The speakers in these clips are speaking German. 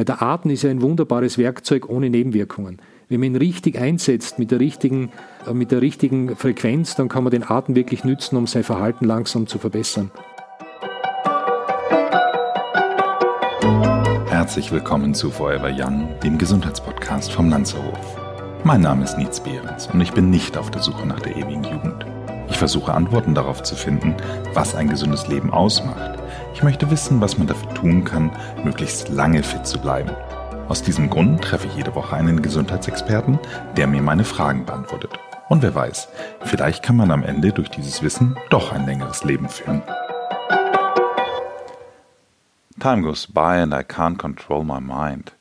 Weil der Atem ist ja ein wunderbares Werkzeug ohne Nebenwirkungen. Wenn man ihn richtig einsetzt mit der richtigen, äh, mit der richtigen Frequenz, dann kann man den Atem wirklich nützen, um sein Verhalten langsam zu verbessern. Herzlich willkommen zu Forever Young, dem Gesundheitspodcast vom Lanzerhof. Mein Name ist Nietz Behrens und ich bin nicht auf der Suche nach der ewigen Jugend. Ich versuche Antworten darauf zu finden, was ein gesundes Leben ausmacht. Ich möchte wissen, was man dafür tun kann, möglichst lange fit zu bleiben. Aus diesem Grund treffe ich jede Woche einen Gesundheitsexperten, der mir meine Fragen beantwortet. Und wer weiß, vielleicht kann man am Ende durch dieses Wissen doch ein längeres Leben führen. Time goes by and I can't control my mind.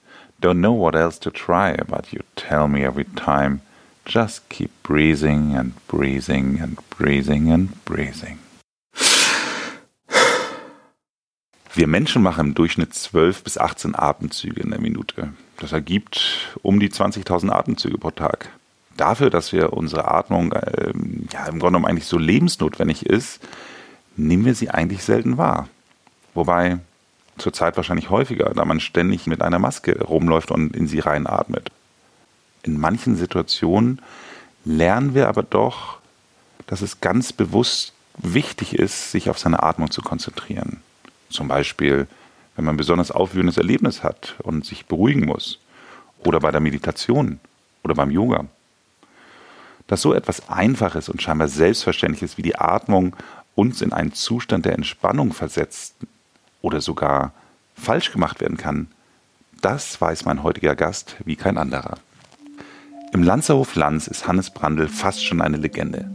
Don't know what else to try, but you tell me every time Just keep breathing and breathing and breathing and breathing. Wir Menschen machen im Durchschnitt 12 bis 18 Atemzüge in der Minute. Das ergibt um die 20.000 Atemzüge pro Tag. Dafür, dass wir unsere Atmung äh, ja, im Grunde genommen eigentlich so lebensnotwendig ist, nehmen wir sie eigentlich selten wahr. Wobei zurzeit wahrscheinlich häufiger, da man ständig mit einer Maske rumläuft und in sie reinatmet in manchen Situationen lernen wir aber doch, dass es ganz bewusst wichtig ist, sich auf seine Atmung zu konzentrieren. Zum Beispiel, wenn man ein besonders aufwühlendes Erlebnis hat und sich beruhigen muss. Oder bei der Meditation oder beim Yoga. Dass so etwas Einfaches und scheinbar Selbstverständliches wie die Atmung uns in einen Zustand der Entspannung versetzt oder sogar falsch gemacht werden kann, das weiß mein heutiger Gast wie kein anderer. Im Lanzerhof Lanz ist Hannes Brandl fast schon eine Legende.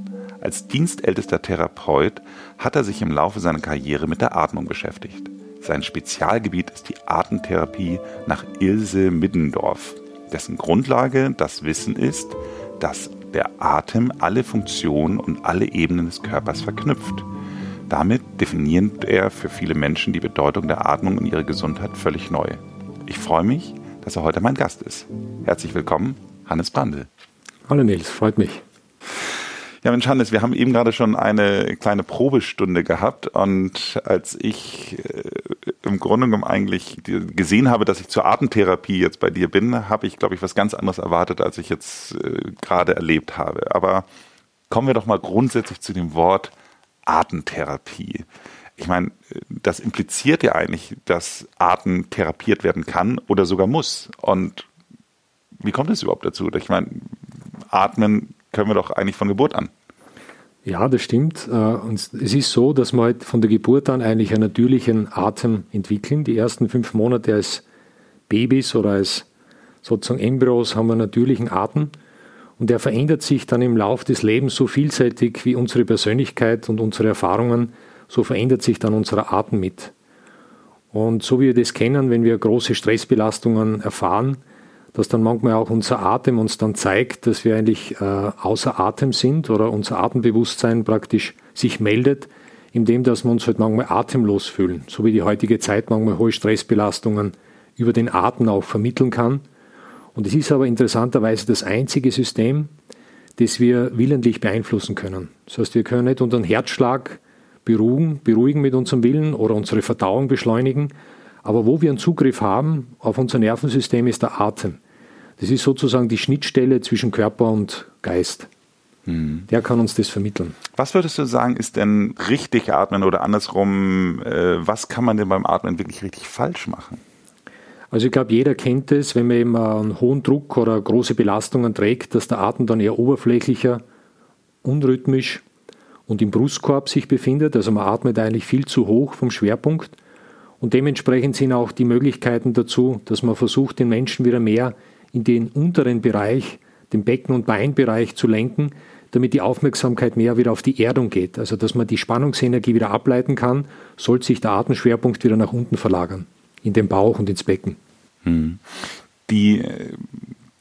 Als dienstältester Therapeut hat er sich im Laufe seiner Karriere mit der Atmung beschäftigt. Sein Spezialgebiet ist die Atemtherapie nach Ilse Middendorf, dessen Grundlage das Wissen ist, dass der Atem alle Funktionen und alle Ebenen des Körpers verknüpft. Damit definiert er für viele Menschen die Bedeutung der Atmung und ihre Gesundheit völlig neu. Ich freue mich, dass er heute mein Gast ist. Herzlich willkommen, Hannes Brandl. Hallo Nils, freut mich. Ja, Mensch, Hannes, wir haben eben gerade schon eine kleine Probestunde gehabt und als ich äh, im Grunde genommen eigentlich gesehen habe, dass ich zur Atemtherapie jetzt bei dir bin, habe ich, glaube ich, was ganz anderes erwartet, als ich jetzt äh, gerade erlebt habe. Aber kommen wir doch mal grundsätzlich zu dem Wort Atemtherapie. Ich meine, das impliziert ja eigentlich, dass Atem therapiert werden kann oder sogar muss. Und wie kommt es überhaupt dazu? Ich meine, atmen können wir doch eigentlich von Geburt an. Ja, das stimmt. Äh, und es ist so, dass wir halt von der Geburt an eigentlich einen natürlichen Atem entwickeln. Die ersten fünf Monate als Babys oder als sozusagen Embryos haben wir einen natürlichen Atem. Und der verändert sich dann im Laufe des Lebens so vielseitig wie unsere Persönlichkeit und unsere Erfahrungen, so verändert sich dann unser Atem mit. Und so wie wir das kennen, wenn wir große Stressbelastungen erfahren, dass dann manchmal auch unser Atem uns dann zeigt, dass wir eigentlich äh, außer Atem sind oder unser Atembewusstsein praktisch sich meldet, indem dass wir uns halt manchmal atemlos fühlen, so wie die heutige Zeit manchmal hohe Stressbelastungen über den Atem auch vermitteln kann. Und es ist aber interessanterweise das einzige System, das wir willentlich beeinflussen können. Das heißt, wir können nicht unseren Herzschlag beruhigen, beruhigen mit unserem Willen oder unsere Verdauung beschleunigen, aber wo wir einen Zugriff haben auf unser Nervensystem ist der Atem. Das ist sozusagen die Schnittstelle zwischen Körper und Geist. Mhm. Der kann uns das vermitteln. Was würdest du sagen, ist denn richtig atmen oder andersrum, äh, was kann man denn beim Atmen wirklich richtig falsch machen? Also ich glaube, jeder kennt es, wenn man eben einen hohen Druck oder große Belastungen trägt, dass der Atem dann eher oberflächlicher, unrhythmisch und im Brustkorb sich befindet. Also man atmet eigentlich viel zu hoch vom Schwerpunkt. Und dementsprechend sind auch die Möglichkeiten dazu, dass man versucht, den Menschen wieder mehr in den unteren Bereich, den Becken- und Beinbereich zu lenken, damit die Aufmerksamkeit mehr wieder auf die Erdung geht. Also dass man die Spannungsenergie wieder ableiten kann, sollte sich der Atemschwerpunkt wieder nach unten verlagern, in den Bauch und ins Becken. Hm. Die äh,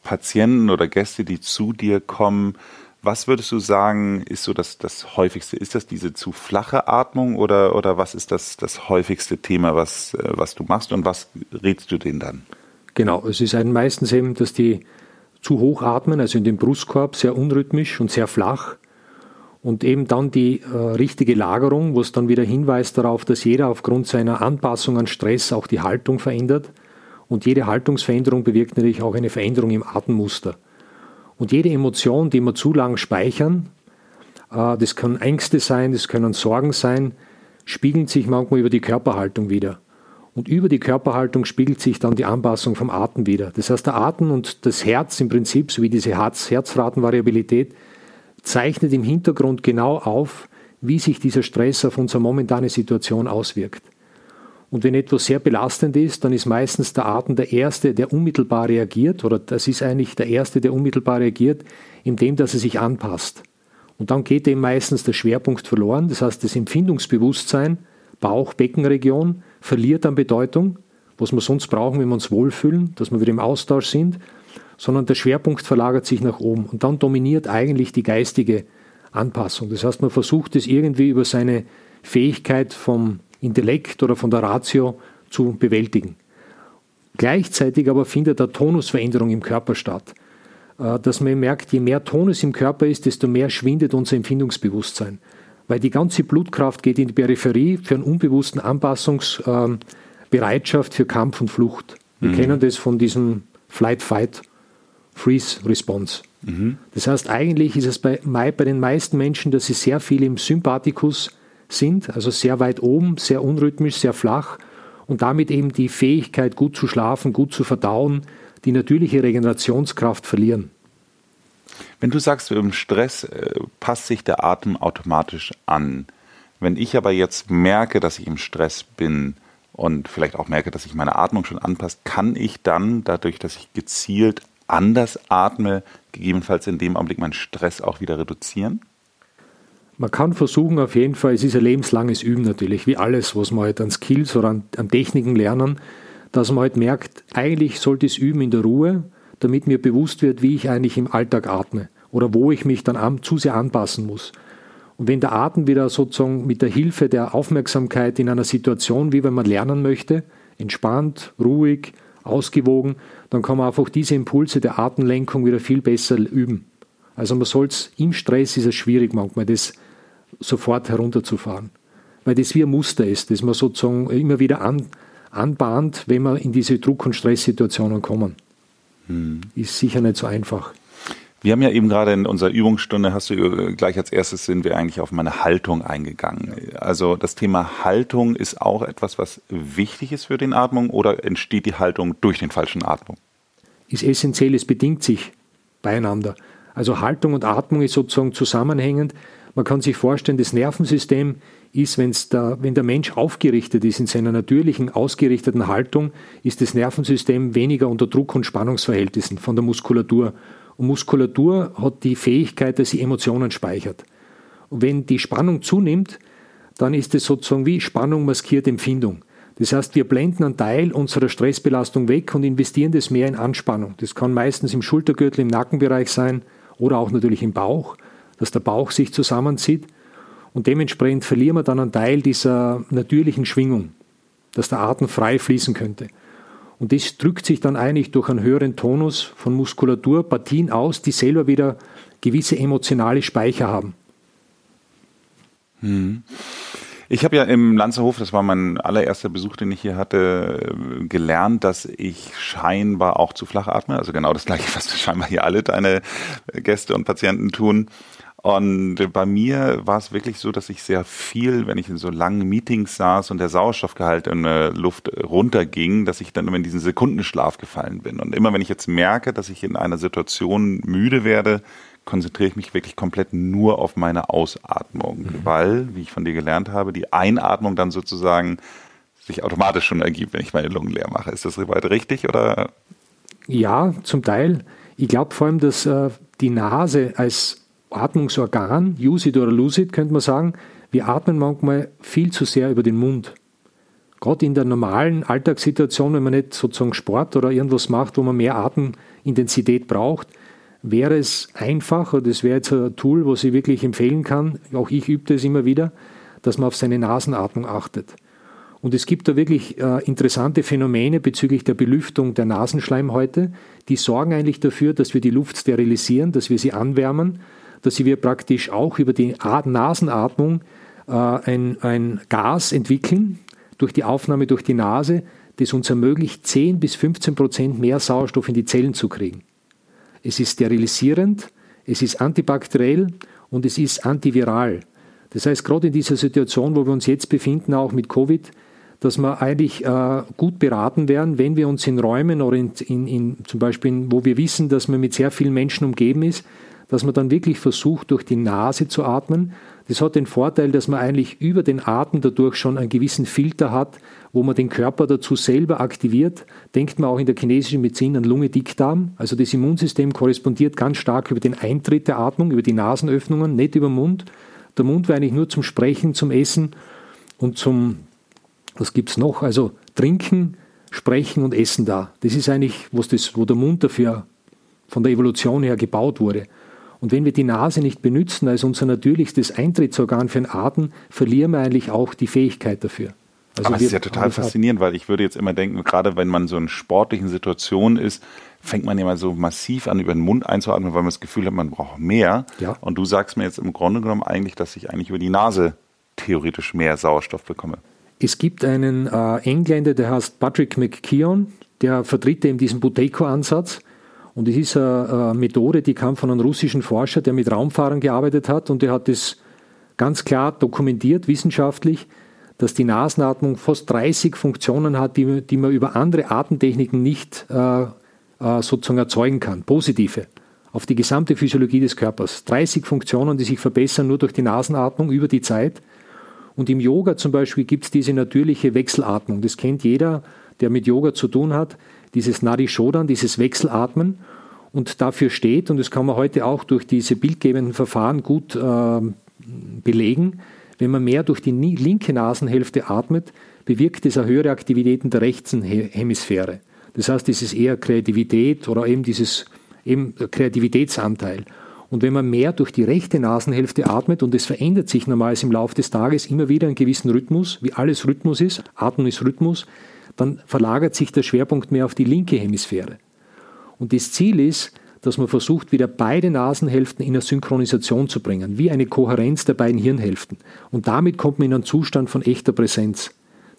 Patienten oder Gäste, die zu dir kommen, was würdest du sagen, ist so das, das häufigste? Ist das diese zu flache Atmung oder, oder was ist das, das häufigste Thema, was, äh, was du machst und was rätst du denen dann? Genau, es ist meistens eben, dass die zu hoch atmen, also in den Brustkorb, sehr unrhythmisch und sehr flach. Und eben dann die äh, richtige Lagerung, wo es dann wieder hinweist darauf, dass jeder aufgrund seiner Anpassung an Stress auch die Haltung verändert Und jede Haltungsveränderung bewirkt natürlich auch eine Veränderung im Atemmuster. Und jede Emotion, die wir zu lang speichern, äh, das können Ängste sein, das können Sorgen sein, spiegelt sich manchmal über die Körperhaltung wieder. Und über die Körperhaltung spiegelt sich dann die Anpassung vom Atem wieder. Das heißt, der Atem und das Herz im Prinzip, sowie diese Herz Herzratenvariabilität, zeichnet im Hintergrund genau auf, wie sich dieser Stress auf unsere momentane Situation auswirkt. Und wenn etwas sehr belastend ist, dann ist meistens der Atem der Erste, der unmittelbar reagiert, oder das ist eigentlich der Erste, der unmittelbar reagiert, indem dass er sich anpasst. Und dann geht eben meistens der Schwerpunkt verloren, das heißt das Empfindungsbewusstsein, Bauch-Beckenregion verliert an Bedeutung, was wir sonst brauchen, wenn wir uns wohlfühlen, dass wir wieder im Austausch sind, sondern der Schwerpunkt verlagert sich nach oben und dann dominiert eigentlich die geistige Anpassung. Das heißt, man versucht es irgendwie über seine Fähigkeit vom Intellekt oder von der Ratio zu bewältigen. Gleichzeitig aber findet eine Tonusveränderung im Körper statt. Äh, dass man merkt, je mehr Tonus im Körper ist, desto mehr schwindet unser Empfindungsbewusstsein. Weil die ganze Blutkraft geht in die Peripherie für einen unbewussten Anpassungsbereitschaft für Kampf und Flucht. Wir mhm. kennen das von diesem Flight-Fight-Freeze-Response. Mhm. Das heißt, eigentlich ist es bei, bei den meisten Menschen, dass sie sehr viel im Sympathikus sind, also sehr weit oben, sehr unrhythmisch, sehr flach und damit eben die Fähigkeit, gut zu schlafen, gut zu verdauen, die natürliche Regenerationskraft verlieren. Wenn du sagst, im Stress äh, passt sich der Atem automatisch an. Wenn ich aber jetzt merke, dass ich im Stress bin und vielleicht auch merke, dass sich meine Atmung schon anpasst, kann ich dann, dadurch, dass ich gezielt anders atme, gegebenenfalls in dem Augenblick meinen Stress auch wieder reduzieren? Man kann versuchen, auf jeden Fall, es ist ein lebenslanges Üben natürlich, wie alles, was man halt an Skills oder an, an Techniken lernen, dass man halt merkt, eigentlich sollte es üben in der Ruhe, damit mir bewusst wird, wie ich eigentlich im Alltag atme oder wo ich mich dann an, zu sehr anpassen muss. Und wenn der Atem wieder sozusagen mit der Hilfe der Aufmerksamkeit in einer Situation, wie wenn man lernen möchte, entspannt, ruhig, ausgewogen, dann kann man einfach diese Impulse der Atemlenkung wieder viel besser üben. Also man soll es im Stress ist es schwierig manchmal, das sofort herunterzufahren. Weil das wie ein Muster ist, das man sozusagen immer wieder an, anbahnt, wenn wir in diese Druck- und Stresssituationen kommen. Hm. Ist sicher nicht so einfach. Wir haben ja eben gerade in unserer Übungsstunde, hast du äh, gleich als erstes sind wir eigentlich auf meine Haltung eingegangen. Also das Thema Haltung ist auch etwas, was wichtig ist für den Atmung oder entsteht die Haltung durch den falschen Atmung? Ist essentiell, es bedingt sich beieinander. Also Haltung und Atmung ist sozusagen zusammenhängend. Man kann sich vorstellen, das Nervensystem ist, wenn's da, wenn der Mensch aufgerichtet ist in seiner natürlichen, ausgerichteten Haltung, ist das Nervensystem weniger unter Druck- und Spannungsverhältnissen von der Muskulatur. Und Muskulatur hat die Fähigkeit, dass sie Emotionen speichert. Und wenn die Spannung zunimmt, dann ist es sozusagen wie Spannung maskiert Empfindung. Das heißt, wir blenden einen Teil unserer Stressbelastung weg und investieren das mehr in Anspannung. Das kann meistens im Schultergürtel, im Nackenbereich sein oder auch natürlich im Bauch, dass der Bauch sich zusammenzieht. Und dementsprechend verlieren wir dann einen Teil dieser natürlichen Schwingung, dass der Atem frei fließen könnte. Und das drückt sich dann eigentlich durch einen höheren Tonus von Muskulatur, Partien aus, die selber wieder gewisse emotionale Speicher haben. Hm. Ich habe ja im Lanzerhof, das war mein allererster Besuch, den ich hier hatte, gelernt, dass ich scheinbar auch zu flach atme. Also genau das gleiche, was scheinbar hier alle deine Gäste und Patienten tun. Und bei mir war es wirklich so, dass ich sehr viel, wenn ich in so langen Meetings saß und der Sauerstoffgehalt in der Luft runterging, dass ich dann immer in diesen Sekundenschlaf gefallen bin. Und immer wenn ich jetzt merke, dass ich in einer Situation müde werde, konzentriere ich mich wirklich komplett nur auf meine Ausatmung, mhm. weil, wie ich von dir gelernt habe, die Einatmung dann sozusagen sich automatisch schon ergibt, wenn ich meine Lungen leer mache. Ist das soweit richtig oder? Ja, zum Teil. Ich glaube vor allem, dass äh, die Nase als Atmungsorgan, use it or lose it, könnte man sagen, wir atmen manchmal viel zu sehr über den Mund. Gerade in der normalen Alltagssituation, wenn man nicht sozusagen Sport oder irgendwas macht, wo man mehr Atemintensität braucht, wäre es einfach, oder das wäre jetzt ein Tool, was ich wirklich empfehlen kann, auch ich übe das immer wieder, dass man auf seine Nasenatmung achtet. Und es gibt da wirklich äh, interessante Phänomene bezüglich der Belüftung der Nasenschleimhäute, die sorgen eigentlich dafür, dass wir die Luft sterilisieren, dass wir sie anwärmen, dass wir praktisch auch über die Nasenatmung äh, ein, ein Gas entwickeln, durch die Aufnahme durch die Nase, das uns ermöglicht, 10 bis 15 Prozent mehr Sauerstoff in die Zellen zu kriegen. Es ist sterilisierend, es ist antibakteriell und es ist antiviral. Das heißt, gerade in dieser Situation, wo wir uns jetzt befinden, auch mit Covid, dass wir eigentlich äh, gut beraten werden, wenn wir uns in Räumen oder in, in, in, zum Beispiel, wo wir wissen, dass man mit sehr vielen Menschen umgeben ist, dass man dann wirklich versucht, durch die Nase zu atmen. Das hat den Vorteil, dass man eigentlich über den Atem dadurch schon einen gewissen Filter hat, wo man den Körper dazu selber aktiviert. Denkt man auch in der chinesischen Medizin an Lunge-Dickdarm. Also das Immunsystem korrespondiert ganz stark über den Eintritt der Atmung, über die Nasenöffnungen, nicht über den Mund. Der Mund war eigentlich nur zum Sprechen, zum Essen und zum was gibt es noch? Also trinken, sprechen und essen da. Das ist eigentlich, was das, wo der Mund dafür von der Evolution her gebaut wurde. Und wenn wir die Nase nicht benutzen als unser natürlichstes Eintrittsorgan für den Atem, verlieren wir eigentlich auch die Fähigkeit dafür. Also Aber es ist ja total faszinierend, weil ich würde jetzt immer denken, gerade wenn man so in sportlichen Situationen ist, fängt man immer so massiv an, über den Mund einzuatmen, weil man das Gefühl hat, man braucht mehr. Ja. Und du sagst mir jetzt im Grunde genommen eigentlich, dass ich eigentlich über die Nase theoretisch mehr Sauerstoff bekomme. Es gibt einen äh, Engländer, der heißt Patrick McKeown, der vertritt eben diesen Buteco-Ansatz. Und es ist eine, Methode, die kam von einem russischen Forscher, der mit Raumfahrern gearbeitet hat und der hat es ganz klar dokumentiert, wissenschaftlich, dass die Nasenatmung fast 30 Funktionen hat, die, die man über andere Atemtechniken nicht äh, äh, sozusagen erzeugen kann, positive, auf die gesamte Physiologie des Körpers. 30 Funktionen, die sich verbessern nur durch die Nasenatmung über die Zeit. Und im Yoga zum Beispiel gibt es diese natürliche Wechselatmung. Das kennt jeder, der mit Yoga zu tun hat. Dieses Nadi Shodan, dieses Wechselatmen. Und dafür steht, und das kann man heute auch durch diese bildgebenden Verfahren gut äh, belegen, wenn man mehr durch die linke Nasenhälfte atmet, bewirkt es eine höhere Aktivität in der rechten Hemisphäre. Das heißt, es ist eher Kreativität oder eben dieses eben Kreativitätsanteil. Und wenn man mehr durch die rechte Nasenhälfte atmet, und es verändert sich normalerweise im Laufe des Tages immer wieder einen gewissen Rhythmus, wie alles Rhythmus ist, Atmen ist Rhythmus, dann verlagert sich der Schwerpunkt mehr auf die linke Hemisphäre. Und das Ziel ist, dass man versucht, wieder beide Nasenhälften in eine Synchronisation zu bringen, wie eine Kohärenz der beiden Hirnhälften. Und damit kommt man in einen Zustand von echter Präsenz.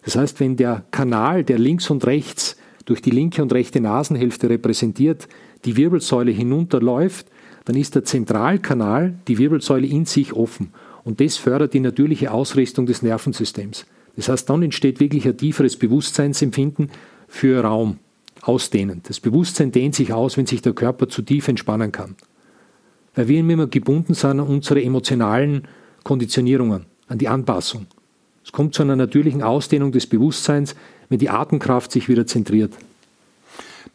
Das heißt, wenn der Kanal, der links und rechts durch die linke und rechte Nasenhälfte repräsentiert, die Wirbelsäule hinunterläuft, dann ist der Zentralkanal, die Wirbelsäule in sich offen. Und das fördert die natürliche Ausrichtung des Nervensystems. Das heißt, dann entsteht wirklich ein tieferes Bewusstseinsempfinden für Raum, ausdehnen. Das Bewusstsein dehnt sich aus, wenn sich der Körper zu tief entspannen kann. Weil wir immer gebunden sind an unsere emotionalen Konditionierungen, an die Anpassung. Es kommt zu einer natürlichen Ausdehnung des Bewusstseins, wenn die Atemkraft sich wieder zentriert.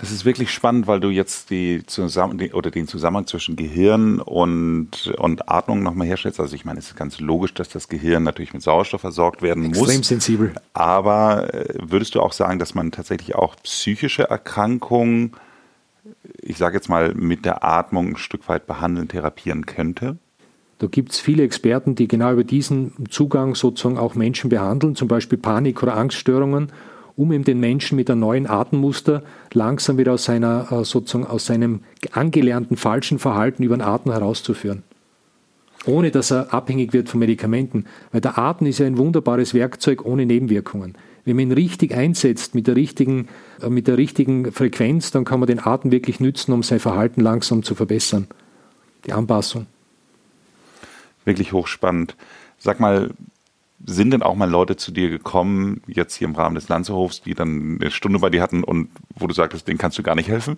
Das ist wirklich spannend, weil du jetzt die zusammen oder den Zusammenhang zwischen Gehirn und, und Atmung nochmal herstellst. Also ich meine, es ist ganz logisch, dass das Gehirn natürlich mit Sauerstoff versorgt werden Extrem muss. Extrem sensibel. Aber äh, würdest du auch sagen, dass man tatsächlich auch psychische Erkrankungen, ich sage jetzt mal, mit der Atmung ein Stück weit behandeln, therapieren könnte? Da gibt es viele Experten, die genau über diesen Zugang sozusagen auch Menschen behandeln, zum Beispiel Panik- oder Angststörungen um eben den Menschen mit einem neuen Atemmuster langsam wieder aus, seiner, äh, sozusagen aus seinem angelernten falschen Verhalten über den Atem herauszuführen. Ohne dass er abhängig wird von Medikamenten. Weil der Atem ist ja ein wunderbares Werkzeug ohne Nebenwirkungen. Wenn man ihn richtig einsetzt, mit der richtigen, äh, mit der richtigen Frequenz, dann kann man den Atem wirklich nützen, um sein Verhalten langsam zu verbessern. Die Anpassung. Wirklich hochspannend. Sag mal, sind denn auch mal Leute zu dir gekommen, jetzt hier im Rahmen des Lanzehofs, die dann eine Stunde bei dir hatten und wo du sagtest, denen kannst du gar nicht helfen?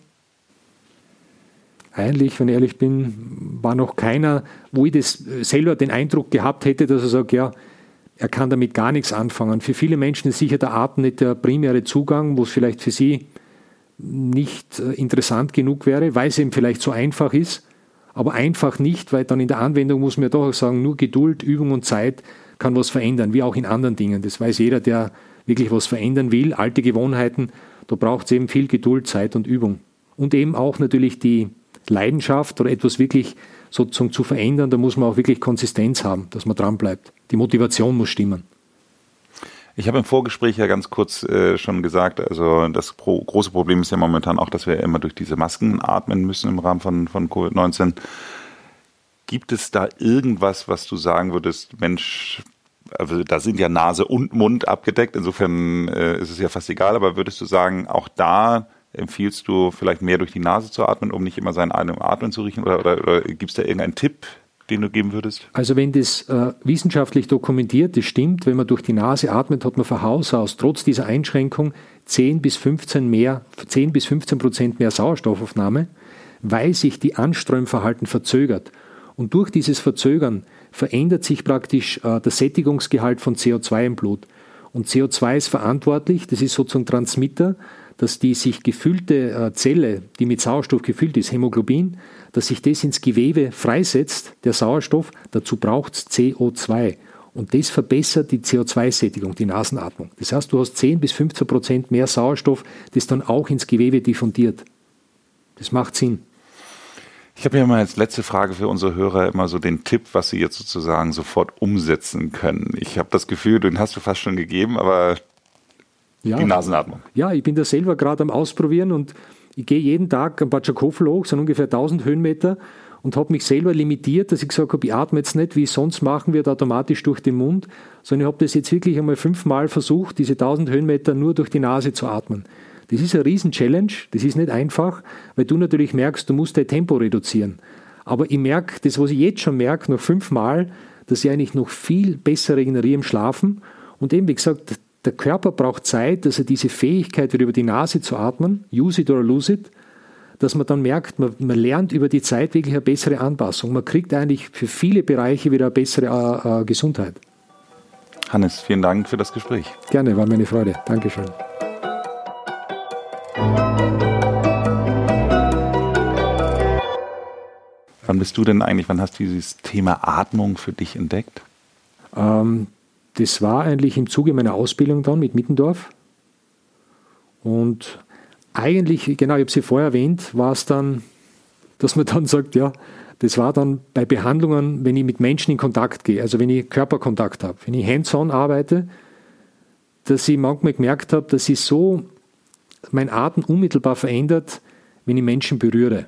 Eigentlich, wenn ich ehrlich bin, war noch keiner, wo ich das selber den Eindruck gehabt hätte, dass er sagt, ja, er kann damit gar nichts anfangen. Für viele Menschen ist sicher der Atem nicht der primäre Zugang, wo es vielleicht für sie nicht äh, interessant genug wäre, weil es eben vielleicht so einfach ist, aber einfach nicht, weil dann in der Anwendung muss man ja doch auch sagen, nur Geduld, Übung und Zeit kann was verändern, wie auch in anderen Dingen. Das weiß jeder, der wirklich was verändern will. Alte Gewohnheiten, da braucht es eben viel Geduld, Zeit und Übung. Und eben auch natürlich die Leidenschaft oder etwas wirklich sozusagen zu verändern, da muss man auch wirklich Konsistenz haben, dass man dran bleibt. Die Motivation muss stimmen. Ich habe im Vorgespräch ja ganz kurz äh, schon gesagt, also das pro große Problem ist ja momentan auch, dass wir immer durch diese Masken atmen müssen im Rahmen von, von Covid-19. Gibt es da irgendwas, was du sagen würdest, Mensch, also da sind ja Nase und Mund abgedeckt, insofern äh, ist es ja fast egal, aber würdest du sagen, auch da empfiehlst du vielleicht mehr durch die Nase zu atmen, um nicht immer seinen Atmen zu riechen oder, oder, oder gibt es da irgendeinen Tipp, den du geben würdest? Also wenn das äh, wissenschaftlich dokumentiert, das stimmt, wenn man durch die Nase atmet, hat man von Haus aus trotz dieser Einschränkung 10 bis 15 mehr, 10 bis 15 Prozent mehr Sauerstoffaufnahme, weil sich die Anströmverhalten verzögert. Und durch dieses Verzögern verändert sich praktisch äh, der Sättigungsgehalt von CO2 im Blut. Und CO2 ist verantwortlich, das ist sozusagen Transmitter, dass die sich gefüllte äh, Zelle, die mit Sauerstoff gefüllt ist, Hämoglobin, dass sich das ins Gewebe freisetzt, der Sauerstoff, dazu braucht es CO2. Und das verbessert die CO2-Sättigung, die Nasenatmung. Das heißt, du hast 10 bis 15 Prozent mehr Sauerstoff, das dann auch ins Gewebe diffundiert. Das macht Sinn. Ich habe ja immer als letzte Frage für unsere Hörer immer so den Tipp, was sie jetzt sozusagen sofort umsetzen können. Ich habe das Gefühl, den hast du fast schon gegeben, aber ja, die Nasenatmung. Ja, ich bin da selber gerade am Ausprobieren und ich gehe jeden Tag ein paar Schakofel hoch, sind ungefähr 1000 Höhenmeter und habe mich selber limitiert, dass ich gesagt habe, ich atme jetzt nicht, wie ich sonst machen wird, automatisch durch den Mund, sondern ich habe das jetzt wirklich einmal fünfmal versucht, diese 1000 Höhenmeter nur durch die Nase zu atmen. Das ist eine Riesen-Challenge, das ist nicht einfach, weil du natürlich merkst, du musst dein Tempo reduzieren. Aber ich merke, das, was ich jetzt schon merke, noch fünfmal, dass ich eigentlich noch viel besser regeneriere im Schlafen. Und eben, wie gesagt, der Körper braucht Zeit, dass er diese Fähigkeit wieder über die Nase zu atmen, use it or lose it, dass man dann merkt, man, man lernt über die Zeit wirklich eine bessere Anpassung. Man kriegt eigentlich für viele Bereiche wieder eine bessere äh, äh Gesundheit. Hannes, vielen Dank für das Gespräch. Gerne, war mir eine Freude. Dankeschön. Wann bist du denn eigentlich, wann hast du dieses Thema Atmung für dich entdeckt? Ähm, das war eigentlich im Zuge meiner Ausbildung dann mit Mittendorf. Und eigentlich, genau, ich habe sie vorher erwähnt, war es dann, dass man dann sagt, ja, das war dann bei Behandlungen, wenn ich mit Menschen in Kontakt gehe, also wenn ich Körperkontakt habe, wenn ich hands-on arbeite, dass ich manchmal gemerkt habe, dass ich so mein Atem unmittelbar verändert, wenn ich Menschen berühre.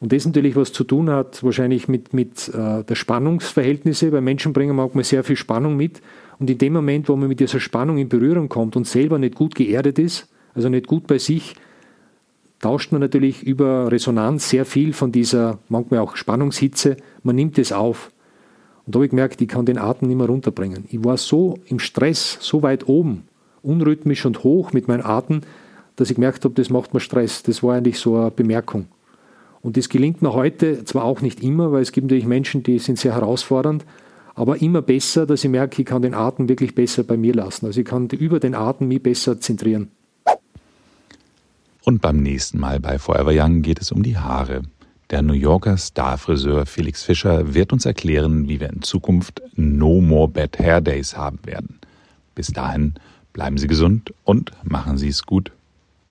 Und das natürlich was zu tun hat, wahrscheinlich mit, mit äh, der Spannungsverhältnisse, weil Menschen bringen manchmal sehr viel Spannung mit. Und in dem Moment, wo man mit dieser Spannung in Berührung kommt und selber nicht gut geerdet ist, also nicht gut bei sich, tauscht man natürlich über Resonanz sehr viel von dieser, manchmal auch Spannungshitze, man nimmt es auf. Und da habe ich gemerkt, ich kann den Atem nicht mehr runterbringen. Ich war so im Stress, so weit oben, unrhythmisch und hoch mit meinem Atem, dass ich gemerkt habe, das macht mir Stress. Das war eigentlich so eine Bemerkung. Und das gelingt mir heute zwar auch nicht immer, weil es gibt natürlich Menschen, die sind sehr herausfordernd, aber immer besser, dass ich merke, ich kann den Atem wirklich besser bei mir lassen. Also ich kann über den Atem mich besser zentrieren. Und beim nächsten Mal bei Forever Young geht es um die Haare. Der New Yorker Starfriseur Felix Fischer wird uns erklären, wie wir in Zukunft No More Bad Hair Days haben werden. Bis dahin Bleiben Sie gesund und machen Sie es gut.